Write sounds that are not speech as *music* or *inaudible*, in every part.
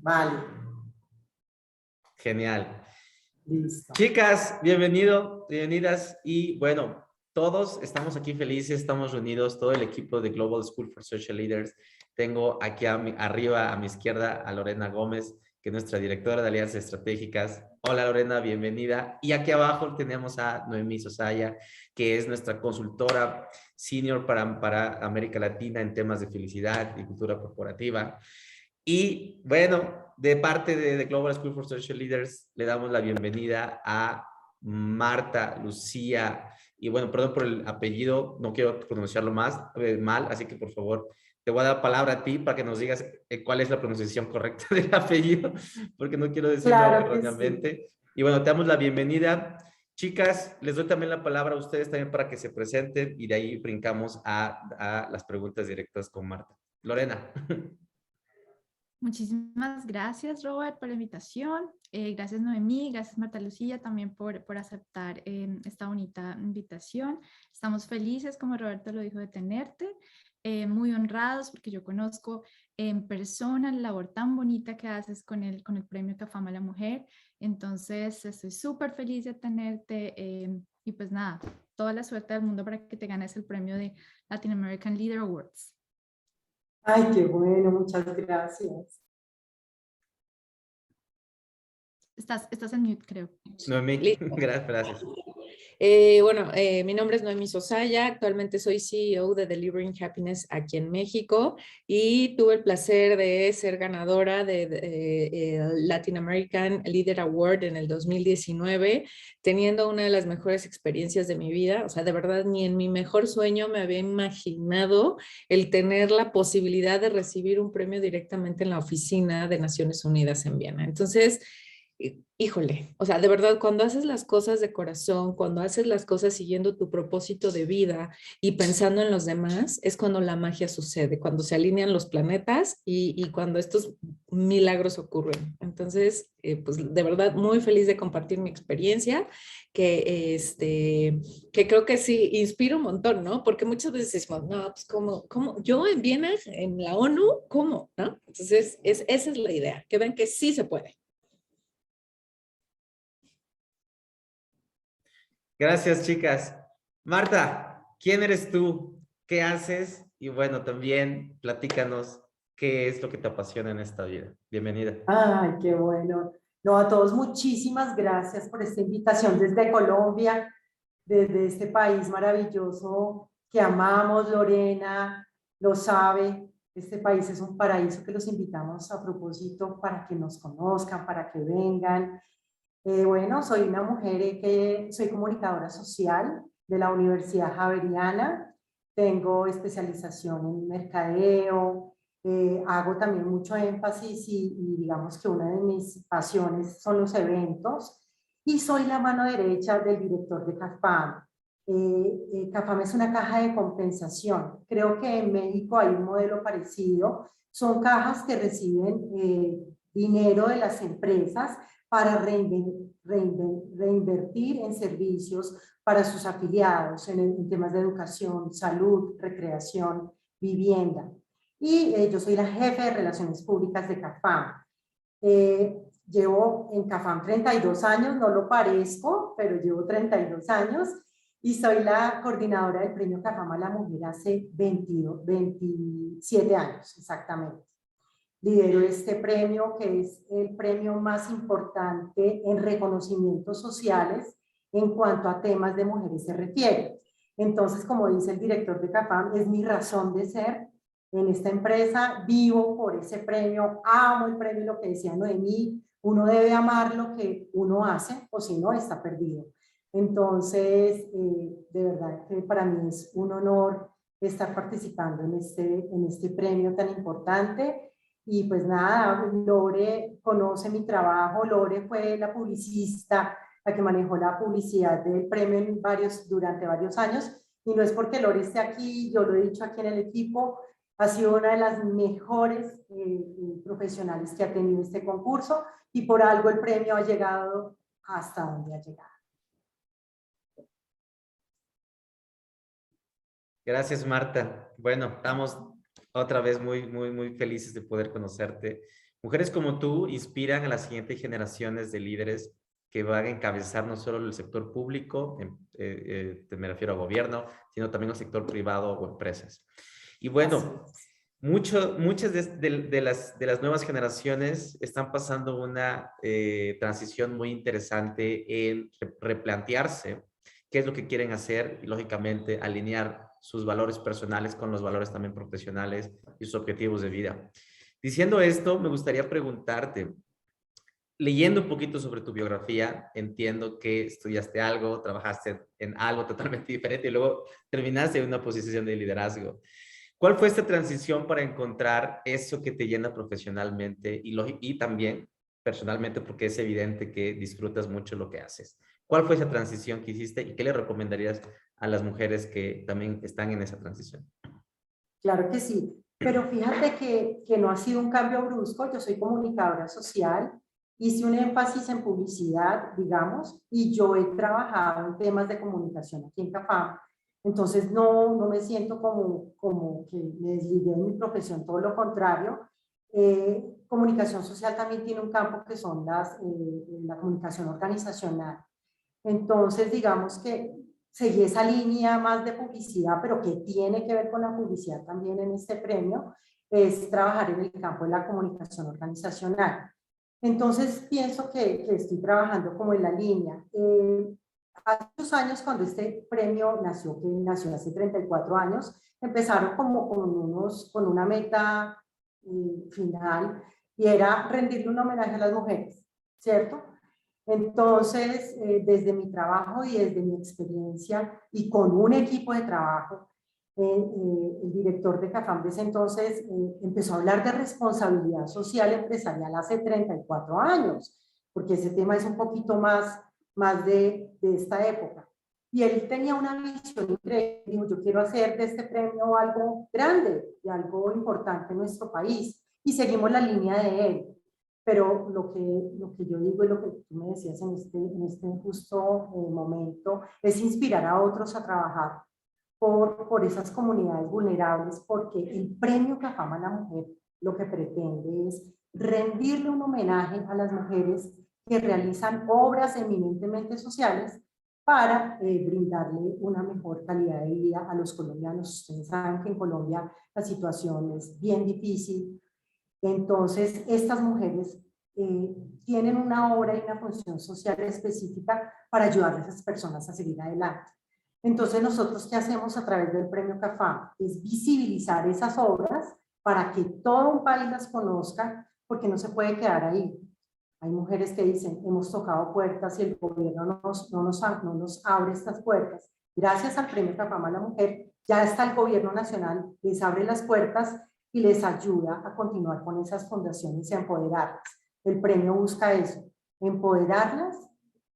Vale. Genial. Listo. Chicas, bienvenido, bienvenidas y bueno, todos estamos aquí felices, estamos reunidos, todo el equipo de Global School for Social Leaders. Tengo aquí arriba a mi izquierda a Lorena Gómez, que es nuestra directora de Alianzas Estratégicas. Hola Lorena, bienvenida. Y aquí abajo tenemos a Noemí Sosaya, que es nuestra consultora senior para, para América Latina en temas de felicidad y cultura corporativa. Y bueno, de parte de, Global School for Social Leaders, le damos la bienvenida a Marta, Lucía, y bueno, perdón por el apellido, no quiero pronunciarlo más eh, mal, así que por favor, te voy a dar palabra a ti para que nos digas eh, cuál es la pronunciación correcta *laughs* del apellido, porque no quiero decirlo erróneamente. Y bueno, te damos la bienvenida. Chicas, les doy también la palabra a ustedes también para que se presenten y de ahí brincamos a, a las preguntas directas con Marta. Lorena. *laughs* Muchísimas gracias, Robert, por la invitación. Eh, gracias, Noemí. Gracias, Marta Lucía, también por, por aceptar em, esta bonita invitación. Estamos felices, como Roberto lo dijo, de tenerte. Eh, muy honrados porque yo conozco en persona la labor tan bonita que haces con el, con el premio Cafama a la Mujer. Entonces, estoy súper feliz de tenerte em, y pues nada, toda la suerte del mundo para que te ganes el premio de Latin American Leader Awards. Ay, qué bueno, muchas gracias. Estás, estás en mute, creo. Noemí, *laughs* gracias. Eh, bueno, eh, mi nombre es Noemi Sosaya, actualmente soy CEO de Delivering Happiness aquí en México y tuve el placer de ser ganadora de, eh, Latin American Leader Award en el 2019, teniendo una de las mejores experiencias de mi vida. O sea, de verdad, ni en mi mejor sueño me había imaginado el tener la posibilidad de recibir un premio directamente en la oficina de Naciones Unidas en Viena. Entonces, híjole, o sea, de verdad, cuando haces las cosas de corazón, cuando haces las cosas siguiendo tu propósito de vida y pensando en los demás, es cuando la magia sucede, cuando se alinean los planetas y, cuando estos milagros ocurren. Entonces, eh, pues de verdad, muy feliz de compartir mi experiencia, que, este, que creo que sí inspira un montón, ¿no? Porque muchas veces decimos, no, pues como, como yo en Viena, en la ONU, ¿cómo? ¿No? Entonces, es, esa es la idea, que ven que sí se puede. Gracias, chicas. Marta, ¿quién eres tú? ¿Qué haces? Y bueno, también platícanos qué es lo que te apasiona en esta vida. Bienvenida. Ay, qué bueno. No, a todos muchísimas gracias por esta invitación desde Colombia, desde este país maravilloso que amamos, Lorena lo sabe. Este país es un paraíso que los invitamos a propósito para que nos conozcan, para que vengan eh, bueno, soy una mujer eh, que soy comunicadora social de la Universidad Javeriana, tengo especialización en mercadeo, eh, hago también mucho énfasis y, digamos que una de mis pasiones son los eventos y soy la mano derecha del director de CAFAM. CAFAM es una caja de compensación. Creo que en México hay un modelo parecido. Son cajas que reciben dinero de las empresas para reinvertir en servicios para sus afiliados en, temas de educación, salud, recreación, vivienda. Y eh, yo soy la jefe de Relaciones Públicas de CAFAM. Eh, llevo en CAFAM 32 años, no lo parezco, pero llevo 32 años y soy la coordinadora del premio CAFAM a la mujer hace 22, 27 años exactamente lidero este premio, que es el premio más importante en reconocimientos sociales en cuanto a temas de mujeres se refiere. Entonces, como dice el director de CAPAM, es mi razón de ser en esta empresa, vivo por ese premio, amo el premio, lo que decía Noemí, uno debe amar lo que uno hace, o si no, está perdido. Entonces, eh, de verdad que para mí es un honor estar participando en este, en este premio tan importante y pues nada, Lore conoce mi trabajo, Lore fue la publicista, la que manejó la publicidad del premio en varios, durante varios años, y no es porque Lore esté aquí, yo lo he dicho aquí en el equipo, ha sido una de las mejores eh, eh, profesionales que ha tenido este concurso, y por algo el premio ha llegado hasta donde ha llegado. Gracias, Marta. Bueno, estamos otra vez muy, muy, muy felices de poder conocerte. Mujeres como tú inspiran a las siguientes generaciones de líderes que van a encabezar no solo el sector público, em, eh, eh, me refiero a gobierno, sino también al sector privado o empresas. Y bueno, mucho, muchas de, las, de las nuevas generaciones están pasando una eh, transición muy interesante en replantearse qué es lo que quieren hacer y lógicamente alinear sus valores personales con los valores también profesionales y sus objetivos de vida. Diciendo esto, me gustaría preguntarte, leyendo un poquito sobre tu biografía, entiendo que estudiaste algo, trabajaste en algo totalmente *laughs* diferente y luego terminaste en una posición de liderazgo. ¿Cuál fue esta transición para encontrar eso que te llena profesionalmente y, y también personalmente porque es evidente que disfrutas mucho lo que haces? ¿Cuál fue esa transición que hiciste y qué le recomendarías a las mujeres que también están en esa transición? Claro que sí, pero fíjate que, que no ha sido un cambio brusco. Yo soy comunicadora social, hice un énfasis en publicidad, digamos, y yo he trabajado en temas de comunicación aquí en CAFAM. Entonces no, no me siento como, como que me desligué en mi profesión, todo lo contrario. Eh, comunicación social también tiene un campo que son las, eh, la comunicación organizacional. Entonces, digamos que seguí esa línea más de publicidad, pero que tiene que ver con la publicidad también en este premio, es trabajar en el campo de la comunicación organizacional. Entonces, pienso que, que estoy trabajando como en la línea. Eh, hace unos años, cuando este premio nació, que nació hace 34 años, empezaron como con, unos, con una meta eh, final y era rendirle un homenaje a las mujeres, ¿cierto? Entonces, eh, desde mi trabajo y desde mi experiencia y con un equipo de trabajo, eh, eh, el director de CAFAM desde entonces empezó a hablar de responsabilidad social empresarial hace 34 años, porque ese tema es un poquito más, más de, de esta época. Y él tenía una visión increíble, dijo, yo quiero hacer de este premio algo grande y algo importante en nuestro país. Y seguimos la línea de él pero lo que, lo que yo digo y lo que tú me decías en este, en este justo eh, momento es inspirar a otros a trabajar por, por esas comunidades vulnerables, porque el premio CAFAM a la mujer lo que pretende es rendirle un homenaje a las mujeres que realizan obras eminentemente sociales para eh, brindarle una mejor calidad de vida a los colombianos. Ustedes saben que en Colombia la situación es bien difícil, entonces, estas mujeres eh, tienen una obra y una función social específica para ayudar a esas personas a seguir adelante. Entonces, nosotros, ¿qué hacemos a través del Premio CAFAM? Es visibilizar esas obras para que todo un país las conozca, porque no se puede quedar ahí. Hay mujeres que dicen, hemos tocado puertas y el gobierno no nos, no nos, no nos abre estas puertas. Gracias al Premio CAFAM a la Mujer, ya está el gobierno nacional, les abre las puertas y les ayuda a continuar con esas fundaciones y a empoderarlas. El premio busca eso, empoderarlas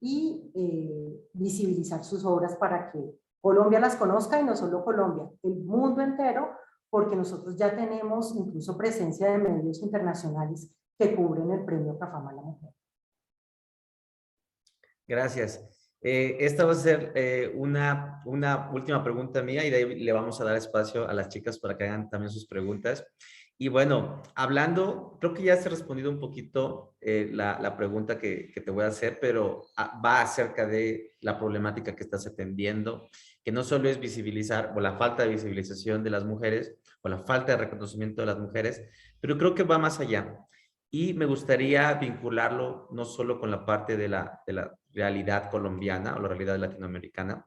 y eh, visibilizar sus obras para que Colombia las conozca y no solo Colombia, el mundo entero, porque nosotros ya tenemos incluso presencia de medios internacionales que cubren el premio Cafama a la Mujer. Gracias. Eh, esta va a ser eh, una, una última pregunta mía y de ahí le vamos a dar espacio a las chicas para que hagan también sus preguntas. Y bueno, hablando, creo que ya se respondido un poquito eh, la, la, pregunta que, que, te voy a hacer, pero ah, va acerca de la problemática que estás atendiendo, que no solo es visibilizar o la falta de visibilización de las mujeres o la falta de reconocimiento de las mujeres, pero creo que va más allá. Y me gustaría vincularlo no solo con la parte de la realidad colombiana o la realidad latinoamericana,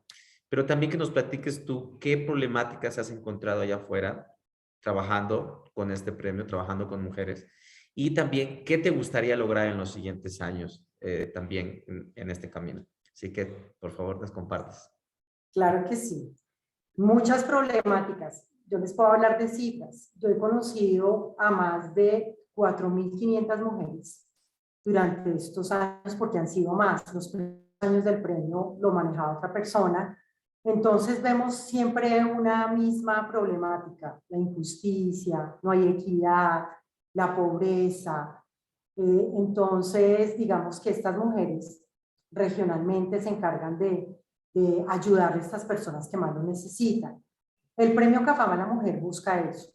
pero también que nos platiques tú qué problemáticas has encontrado allá afuera trabajando con este premio, trabajando con mujeres, y también qué te gustaría lograr en los siguientes años eh, también en, este camino. Así que, por favor, nos compartas. Claro que sí. Muchas problemáticas. Yo les puedo hablar de cifras. Yo he conocido a más de 4.500 mujeres durante estos años, porque han sido más. Los años del premio lo manejaba otra persona. Entonces vemos siempre una misma problemática, la injusticia, no hay equidad, la pobreza. Eh, entonces, digamos que estas mujeres regionalmente se encargan de, de ayudar a estas personas que más lo necesitan. El premio CAFAM a la mujer busca eso,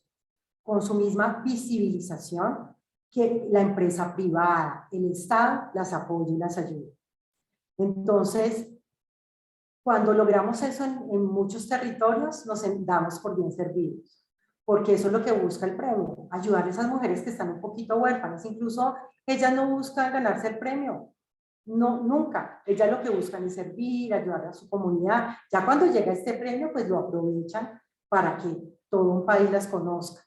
con su misma visibilización, que la empresa privada, el Estado, las apoye y las ayude. Entonces, cuando logramos eso en, en muchos territorios, nos damos por bien servidos, porque eso es lo que busca el premio, ayudar a esas mujeres que están un poquito huérfanas, incluso ellas no buscan ganarse el premio, no, nunca. Ellas lo que buscan es servir, ayudar a su comunidad. Ya cuando llega este premio, pues lo aprovechan para que todo un país las conozca.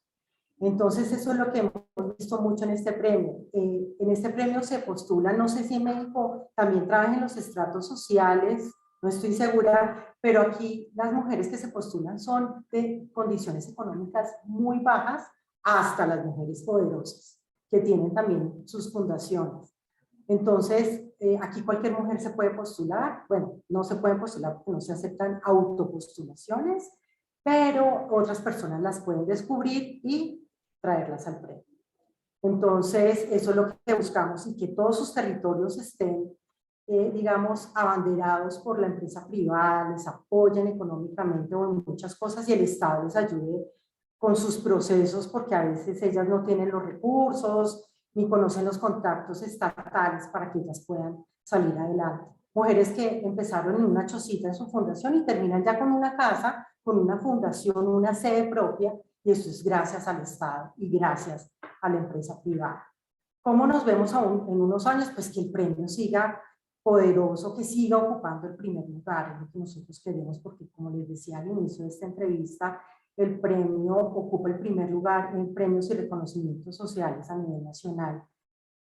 Entonces, eso es lo que hemos visto mucho en este premio. Eh, en este premio se postula, no sé si en México también trabajan en los estratos sociales, no estoy segura, pero aquí las mujeres que se postulan son de condiciones económicas muy bajas hasta las mujeres poderosas, que tienen también sus fundaciones. Entonces, eh, aquí cualquier mujer se puede postular, bueno, no se pueden postular porque no se aceptan autopostulaciones, pero otras personas las pueden descubrir y traerlas al premio. Entonces, eso es lo que buscamos y que todos sus territorios estén, eh, digamos, abanderados por la empresa privada, les apoyen económicamente o en muchas cosas y el Estado les ayude con sus procesos porque a veces ellas no tienen los recursos, ni conocen los contactos estatales para que ellas puedan salir adelante. Mujeres que empezaron en una chocita en su fundación y terminan ya con una casa, con una fundación, una sede propia, y eso es gracias al Estado y gracias a la empresa privada. ¿Cómo nos vemos aún en unos años? Pues que el premio siga poderoso, que siga ocupando el primer lugar, es lo que nosotros queremos, porque como les decía al inicio de esta entrevista, el premio ocupa el primer lugar en premios y reconocimientos sociales a nivel nacional.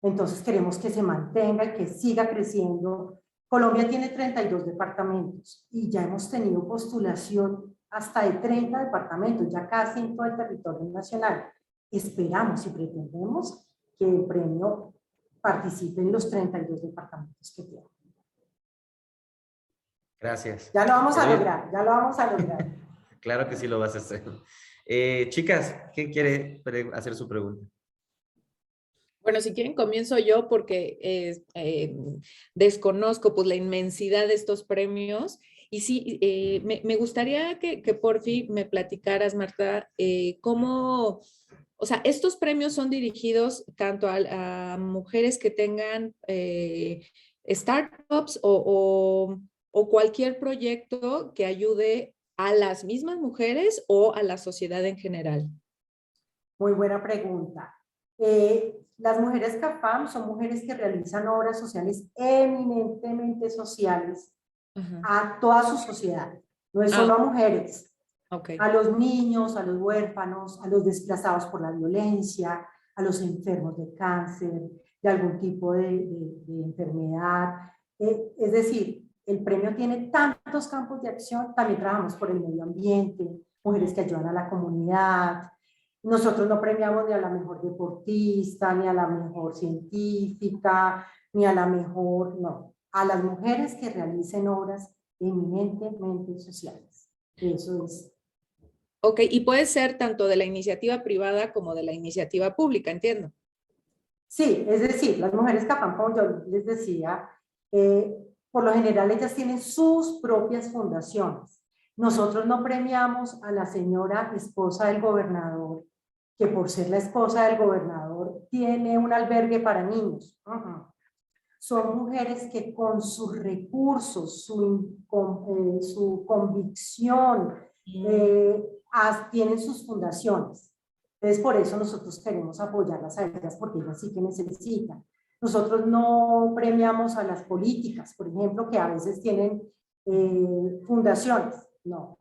Entonces queremos que se mantenga y que siga creciendo. Colombia tiene 32 departamentos y ya hemos tenido postulación hasta de 30 departamentos, ya casi en todo el territorio nacional. Esperamos y pretendemos que el premio participe en los 32 departamentos que tiene. Gracias. Ya lo vamos a lograr, ya lo vamos a lograr. *laughs* Claro que sí lo vas a hacer. Eh, chicas, ¿quién quiere hacer su pregunta? Bueno, si quieren comienzo yo porque eh, desconozco pues la inmensidad de estos premios y sí, eh, me, gustaría que, por fin me platicaras, Marta, cómo, o sea, estos premios son dirigidos tanto a, mujeres que tengan startups o, cualquier proyecto que ayude a las mismas mujeres o a la sociedad en general? Muy buena pregunta. Eh, las mujeres CAFAM son mujeres que realizan obras sociales eminentemente sociales a toda su sociedad. No es solo a ah. mujeres, a los niños, a los huérfanos, a los desplazados por la violencia, a los enfermos de cáncer, de algún tipo de, enfermedad. Eh, es decir, el premio tiene tantos campos de acción, también trabajamos por el medio ambiente, mujeres que ayudan a la comunidad. Nosotros no premiamos ni a la mejor deportista, ni a la mejor científica, ni a la mejor, no, a las mujeres que realicen obras eminentemente sociales. Eso es. Ok, y puede ser tanto de la iniciativa privada como de la iniciativa pública, entiendo. Sí, es decir, las mujeres Capampón, yo les decía, eh, por lo general ellas tienen sus propias fundaciones. Nosotros no premiamos a la señora esposa del gobernador, que por ser la esposa del gobernador tiene un albergue para niños. Son mujeres que con sus recursos, su, eh, su convicción, eh, tienen sus fundaciones. Entonces, por eso nosotros queremos apoyarlas a ellas, porque ellas sí que necesitan. Nosotros no premiamos a las políticas, por ejemplo, que a veces tienen eh, fundaciones, no,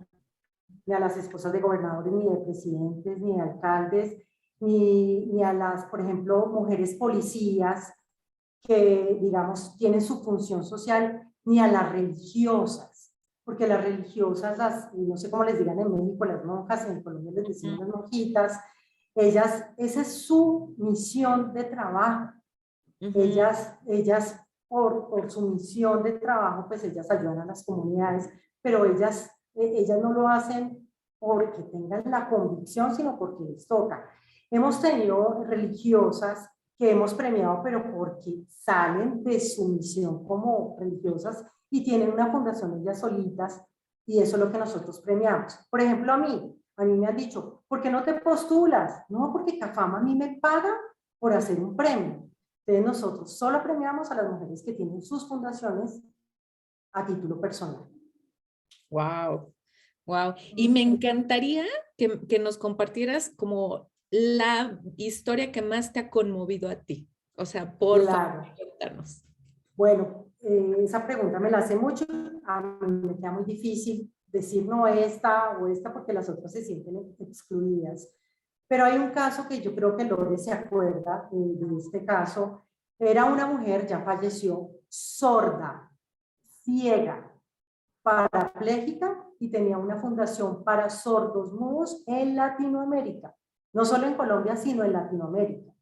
ni a las esposas de gobernadores, ni de presidentes, ni de alcaldes, ni, ni a las, por ejemplo, mujeres policías que, digamos, tienen su función social, ni a las religiosas, porque las religiosas, las, no sé cómo les digan en México, las monjas, en Colombia les decimos las monjitas, ellas, esa es su misión de trabajo. Ellas, ellas por, por, su misión de trabajo, pues ellas ayudan a las comunidades, pero ellas, e, ellas no lo hacen porque tengan la convicción, sino porque les toca. Hemos tenido religiosas que hemos premiado, pero porque salen de su misión como religiosas y tienen una fundación ellas solitas, y eso es lo que nosotros premiamos. Por ejemplo, a mí, a mí me han dicho, ¿por qué no te postulas? No, porque CAFAM a mí me paga por hacer un premio. Entonces nosotros solo premiamos a las mujeres que tienen sus fundaciones a título personal. Wow, wow. Y me encantaría que, que nos compartieras como la historia que más te ha conmovido a ti. O sea, por Claro. favor, contarnos. Bueno, eh, esa pregunta me la hace mucho. A mí me queda muy difícil decir no esta o esta porque las otras se sienten excluidas. Pero hay un caso que yo creo que Lore se acuerda eh, de este caso. Era una mujer, ya falleció, sorda, ciega, parapléjica y tenía una fundación para sordos mudos en Latinoamérica. No solo en Colombia, sino en Latinoamérica.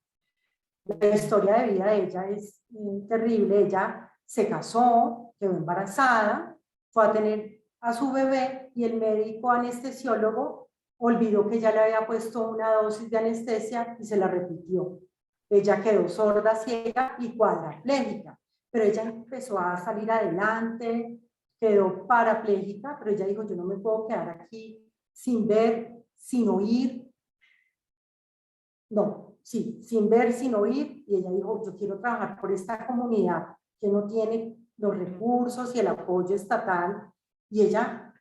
La historia de vida de ella es eh, terrible. Ella se casó, quedó embarazada, fue a tener a su bebé y el médico anestesiólogo olvidó que ya le había puesto una dosis de anestesia y se la repitió. Ella quedó sorda, ciega y cuadraplégica, pero ella empezó a salir adelante, quedó parapléjica, pero ella dijo, yo no me puedo quedar aquí sin ver, sin oír. No, sí, sin ver, sin oír, y ella dijo, yo quiero trabajar por esta comunidad que no tiene los recursos y el apoyo estatal, y ella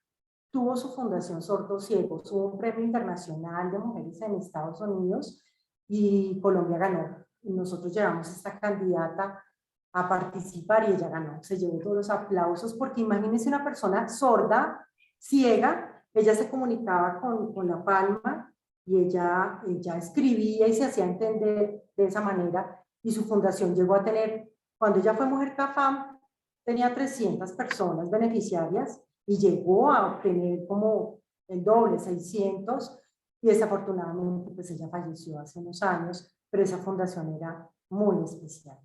tuvo su fundación Sordos Ciegos, hubo un premio internacional de mujeres en Estados Unidos, y Colombia ganó. Y nosotros llevamos esta candidata a participar y ella ganó. Se llevó todos los aplausos porque imagínense una persona sorda, ciega, ella se comunicaba con, con la palma y ella, ella escribía y se hacía entender de esa manera y su fundación llegó a tener, cuando ella fue Mujer CAFAM, tenía 300 personas beneficiarias y llegó a obtener como el doble, 600 y desafortunadamente pues ella falleció hace unos años, pero esa fundación era muy especial.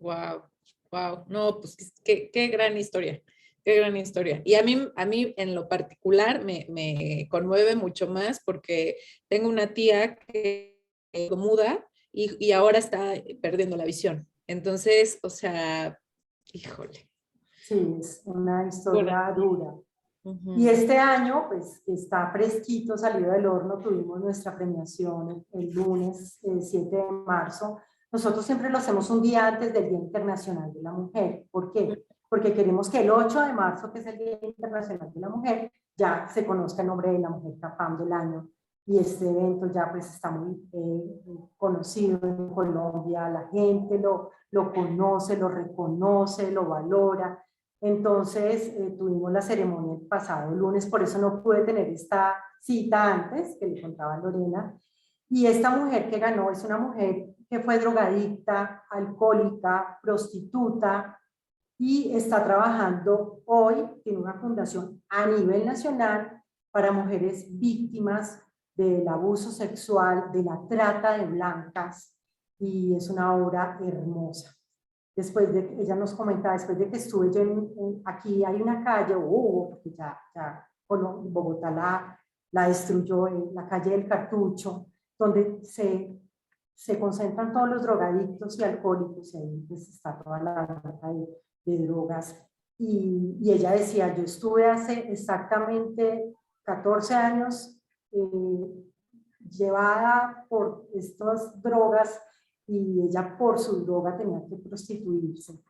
Wow, wow. No, pues qué, qué gran historia. Qué gran historia. Y a mí, a mí en lo particular me, me conmueve mucho más porque tengo una tía que es muda y, y ahora está perdiendo la visión. Entonces, o sea, híjole. Sí, es una historia dura. Ujú. Y este año, pues está fresquito, salido del horno, tuvimos nuestra premiación el, el lunes el 7 de marzo. Nosotros siempre lo hacemos un día antes del Día Internacional de la Mujer. ¿Por qué? Porque queremos que el 8 de marzo, que es el Día Internacional de la Mujer, ya se conozca el nombre de la mujer CAPAM del año. Y este evento ya pues está muy eh, conocido en Colombia, la gente lo, lo conoce, lo reconoce, lo valora. Entonces eh, tuvimos la ceremonia el pasado lunes, por eso no pude tener esta cita antes, que le contaba Lorena. Y esta mujer que ganó es una mujer que fue drogadicta, alcohólica, prostituta y está trabajando hoy, tiene una fundación a nivel nacional para mujeres víctimas del abuso sexual, de la trata de blancas y es una obra hermosa. Después de ella nos comentaba, después de que estuve yo en, en- aquí hay una calle, hubo, porque ya, ya Colo- Bogotá la, la destruyó, eh, la calle del Cartucho, donde se, se concentran todos los drogadictos y alcohólicos, y ahí pues está toda la venta de, drogas. Y, y ella decía, yo estuve hace exactamente 14 años eh, llevada por estas drogas y ella por su droga tenía que prostituirse.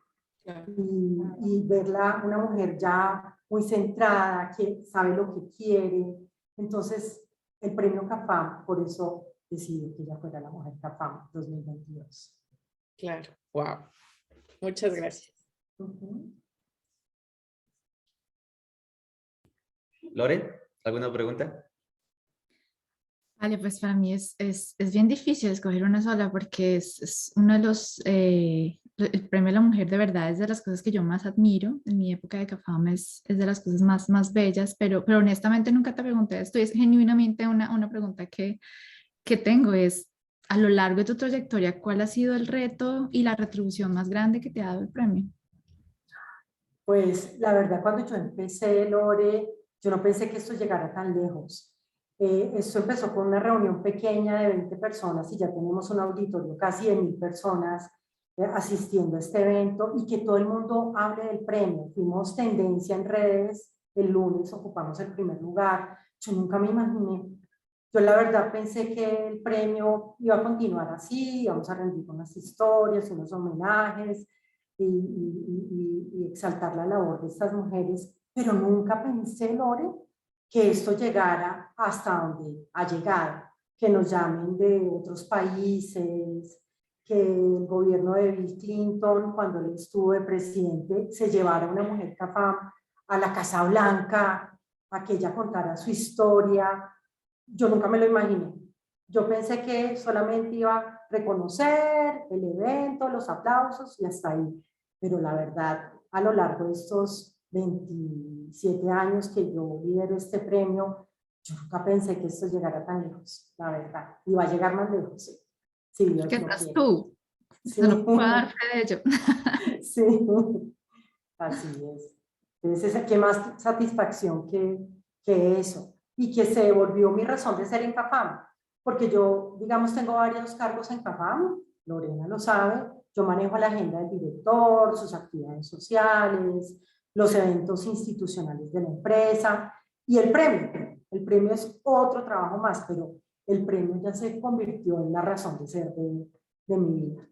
Y, y verla una mujer ya muy centrada, que sabe lo que quiere. Entonces, el premio CAFAM, por eso decidí que ella fuera la mujer CAFAM 2022. Claro, wow. Muchas gracias. Ujú. Lore, ¿alguna pregunta? Vale, pues para mí es, es, es bien difícil escoger una sola porque es, es uno de los, eh, el premio a la mujer de verdad es de las cosas que yo más admiro. En mi época de CAFAM es, de las cosas más, más bellas, pero, pero honestamente nunca te pregunté esto. Es genuinamente una, una pregunta que, que tengo. Es, a lo largo de tu trayectoria, ¿cuál ha sido el reto y la retribución más grande que te ha dado el premio? Pues la verdad, cuando yo empecé, Lore, yo no pensé que esto llegara tan lejos. Eh, esto empezó con una reunión pequeña de 20 personas y ya tenemos un auditorio casi de mil personas eh, asistiendo a este evento y que todo el mundo hable del premio. Fuimos tendencia en redes, el lunes ocupamos el primer lugar. Yo nunca me imaginé, Yo la verdad pensé que el premio iba a continuar así, íbamos a rendir unas historias, unos homenajes y, y- y- exaltar la labor de estas mujeres, pero nunca pensé, Lore, que esto llegara hasta donde ha llegado, que nos llamen de otros países, que el gobierno de Bill Clinton, cuando él estuvo de presidente, se llevara a una mujer CAFAM a la Casa Blanca, a que ella contara su historia. Yo nunca me lo imaginé. Yo pensé que solamente iba a reconocer el evento, los aplausos y hasta ahí. Pero la verdad, a lo largo de estos 27 años que yo lidero este premio, yo nunca pensé que esto llegara tan lejos, la verdad. Y va a llegar más lejos, sí. Dios Que lo estás quiere. tú. Sí. No puedo dar de ello. *laughs* Sí, así es. Entonces, ¿qué más satisfacción que, que eso? Y que se volvió mi razón de ser en CAFAM, porque yo, digamos, tengo varios cargos en CAFAM, Lorena lo sabe, yo manejo la agenda del director, sus actividades sociales, los eventos institucionales de la empresa y el premio. El premio es otro trabajo más, pero el premio ya se convirtió en la razón de ser de, de mi vida.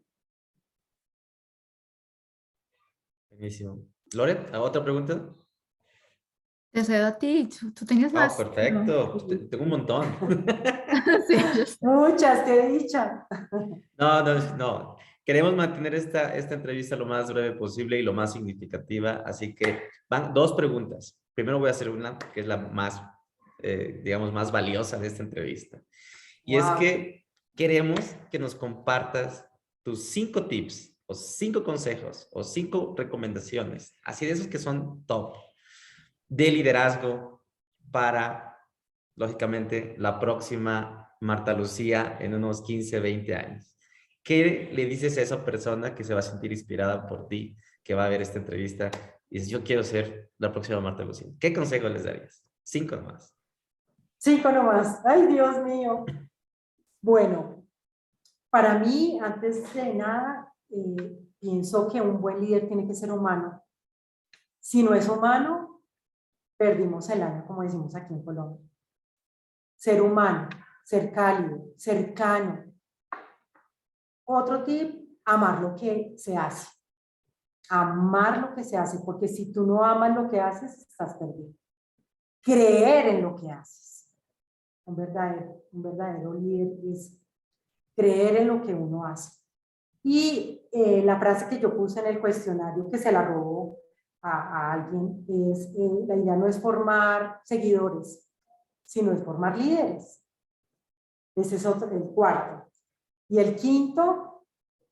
Buenísimo. Loret, ¿otra pregunta? Te cedo a ti. Tú, tú tenías Ah, más. perfecto. Pues te- Tengo un montón. *laughs* sí. Muchas, qué dicha. No, no, no. Queremos mantener esta, esta entrevista lo más breve posible y lo más significativa, así que van dos preguntas. Primero voy a hacer una que es la más, eh, digamos, más valiosa de esta entrevista. Y es que queremos que nos compartas tus cinco tips o cinco consejos o cinco recomendaciones, así de esos que son top, de liderazgo para, lógicamente, la próxima Marta Lucía en unos 15, 20 años. ¿Qué le dices a esa persona que se va a sentir inspirada por ti, que va a ver esta entrevista y yo quiero ser la próxima Marta Lucía? ¿Qué consejo les darías? Cinco nomás. Cinco nomás. Ay, Dios mío. Bueno, para mí, antes de nada, eh, pienso que un buen líder tiene que ser humano. Si no es humano, perdimos el año, como decimos aquí en Colombia. Ser humano, ser cálido, cercano. Otro tip, amar lo que se hace. Amar lo que se hace, porque si tú no amas lo que haces, estás perdido. Creer en lo que haces. Un verdadero, un verdadero líder es creer en lo que uno hace. Y eh, la frase que yo puse en el cuestionario que se la robó a, alguien es, eh, la idea no es formar seguidores, sino es formar líderes. Ese es otro, el cuarto. Y el quinto,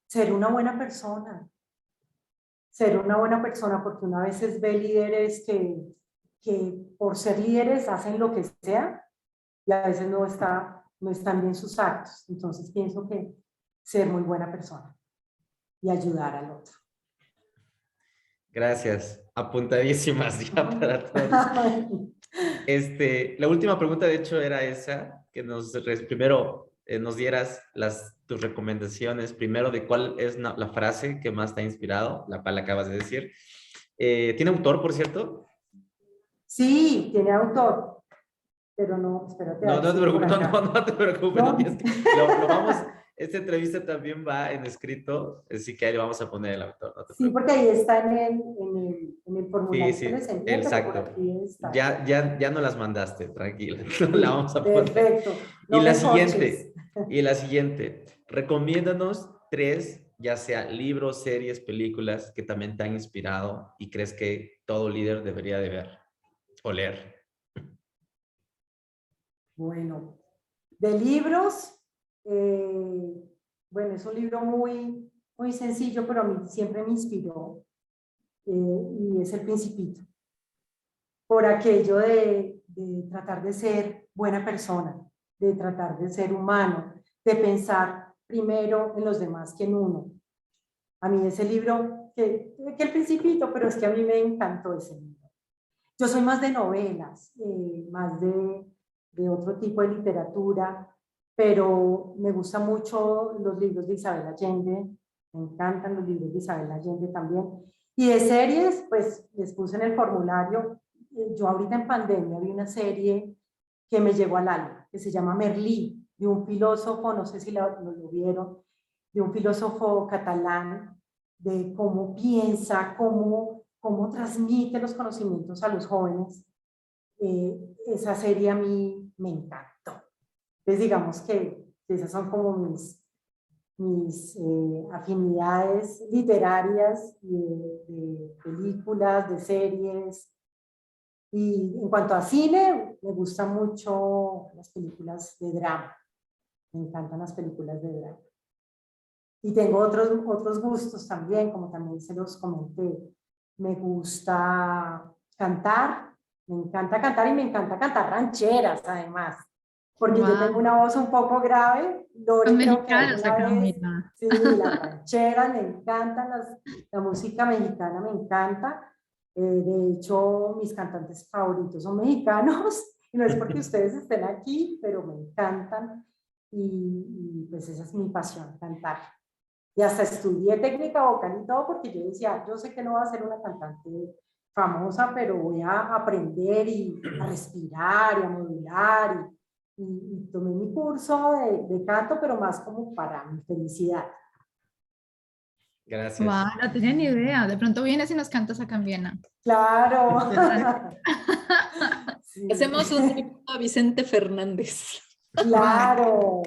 ser una buena persona. Ser una buena persona, porque una vez ve líderes que, que por ser líderes hacen lo que sea y a veces no, está, no están bien sus actos. Entonces pienso que ser muy buena persona y ayudar al otro. Gracias. Apuntadísimas ya para todos. *laughs* Este, la última pregunta, de hecho, era esa, que nos, primero eh, nos dieras las, tus recomendaciones, primero de cuál es na- la frase que más te ha inspirado, la cual acabas de decir. Eh, ¿Tiene autor, por cierto? Sí, tiene autor, pero no, espérate. *laughs* No, no te preocupes, no, no, te preocupes, No. tienes que- lo, lo vamos, esta entrevista también va en escrito, así que ahí le vamos a poner el autor. no Sí, porque ahí está en el, en el, en el formulario sí, por exacto. Ya, ya, ya no las mandaste, tranquila, *laughs* no la vamos a poner. Perfecto. Y No la me siguiente, y la siguiente, recomiéndanos tres, ya sea libros, series, películas que también te han inspirado y crees que todo líder debería de ver o leer. Bueno, de libros, eh, bueno, es un libro muy, muy sencillo, pero a mí siempre me inspiró, eh, y es El Principito, por aquello de, de tratar de ser buena persona, de tratar de ser humano, de pensar primero en los demás que en uno. A mí ese libro, que, que El Principito, pero es que a mí me encantó ese libro. Yo soy más de novelas, eh, más de, de otro tipo de literatura, pero me gustan mucho los libros de Isabel Allende, me encantan los libros de Isabel Allende también. Y de series, pues les puse en el formulario, eh, yo ahorita en pandemia vi una serie que me llegó al alma, que se llama Merlí, de un filósofo, no sé si lo, vieron, de un filósofo catalán, de cómo piensa, cómo, cómo transmite los conocimientos a los jóvenes. Eh, esa serie a mí me encantó. Entonces digamos que esas son como mis, mis eh, afinidades literarias, de, de películas, de series. Y en cuanto a cine, me gustan mucho las películas de drama. Me encantan las películas de drama. Y tengo otros, otros gustos también, como también se los comenté. Me gusta cantar, me encanta cantar y me encanta cantar rancheras además. Porque yo tengo una voz un poco grave. Lore, creo que vez, sí, las rancheras me encantan, las, la música mexicana me encanta. Eh, de hecho, mis cantantes favoritos son mexicanos. Y no es porque *laughs* ustedes estén aquí, pero me encantan. Y, y pues esa es mi pasión, cantar. Y hasta estudié técnica vocal y todo porque yo decía, yo sé que no voy a ser una cantante famosa, pero voy a aprender y a respirar y a modular. Y, y, tomé mi curso de, de, canto, pero más como para mi felicidad. Gracias. Wow, no tenía ni idea. De pronto vienes y nos cantas acá en Viena. Claro. *laughs* sí. Hacemos un *laughs* a Vicente Fernández. Claro.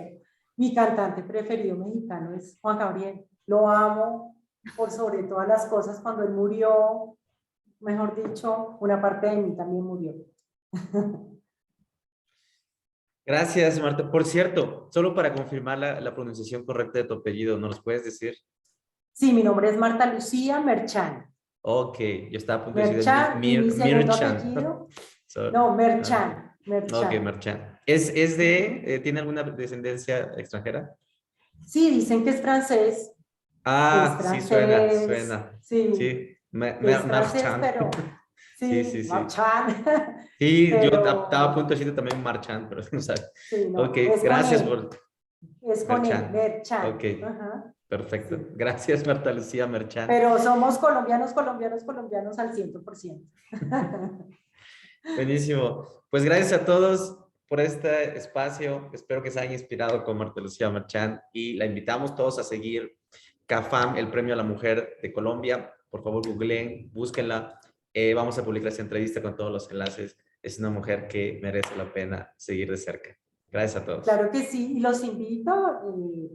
Mi cantante preferido mexicano es Juan Gabriel. Lo amo por sobre todas las cosas. Cuando él murió, mejor dicho, una parte de mí también murió. *laughs* Gracias, Marta. Por cierto, solo para confirmar la, la, pronunciación correcta de tu apellido, ¿nos puedes decir? Sí, mi nombre es Marta Lucía Merchan. Ok, yo estaba a punto de decir Merchan, Mir. *laughs* So- No, Merchan. Merchan. Ok, Merchan. ¿Es, es de, eh, tiene alguna descendencia extranjera? Sí, dicen que es francés. Ah, es sí, suena, suena. Sí, Sí, Me- es Me- francés, Marchand. pero... *laughs* Sí, Sí, sí. Marchand. *laughs* Sí, yo pero- estaba a punto de decirte también Marchand, pero *laughs* no sabes. Sí, no, ok, gracias por... Es con Merchan. él, Merchan. Ok. Ajá. Perfecto. Sí. Gracias, Marta Lucía Merchan. Pero somos colombianos, colombianos, colombianos al 100%. *laughs* Buenísimo. Pues gracias a todos por este espacio. Espero que se hayan inspirado con Marta Lucía Marchán y la invitamos todos a seguir CAFAM, el Premio a la Mujer de Colombia. Por favor, googleen, búsquenla. Eh, vamos a publicar esta entrevista con todos los enlaces. Es una mujer que merece la pena seguir de cerca. Gracias a todos. Claro que sí, y los invito eh,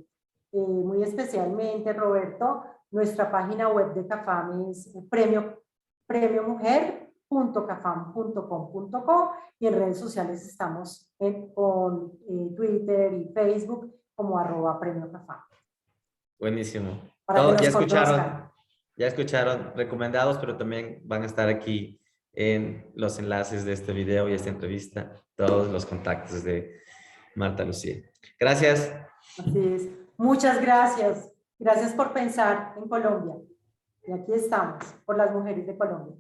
eh, muy especialmente, Roberto, nuestra página web de CAFAM es premio, premiomujer.cafam.com.co y en redes sociales estamos en- con eh, Twitter y Facebook como arroba premio CAFAM. Buenísimo. Para Todo- que ya escucharon. Ya escucharon recomendados, pero también van a estar aquí en los enlaces de este video y esta entrevista, todos los contactos de Marta Lucía. Gracias. Así es. Muchas gracias. Gracias por pensar en Colombia. Y aquí estamos, por las mujeres de Colombia.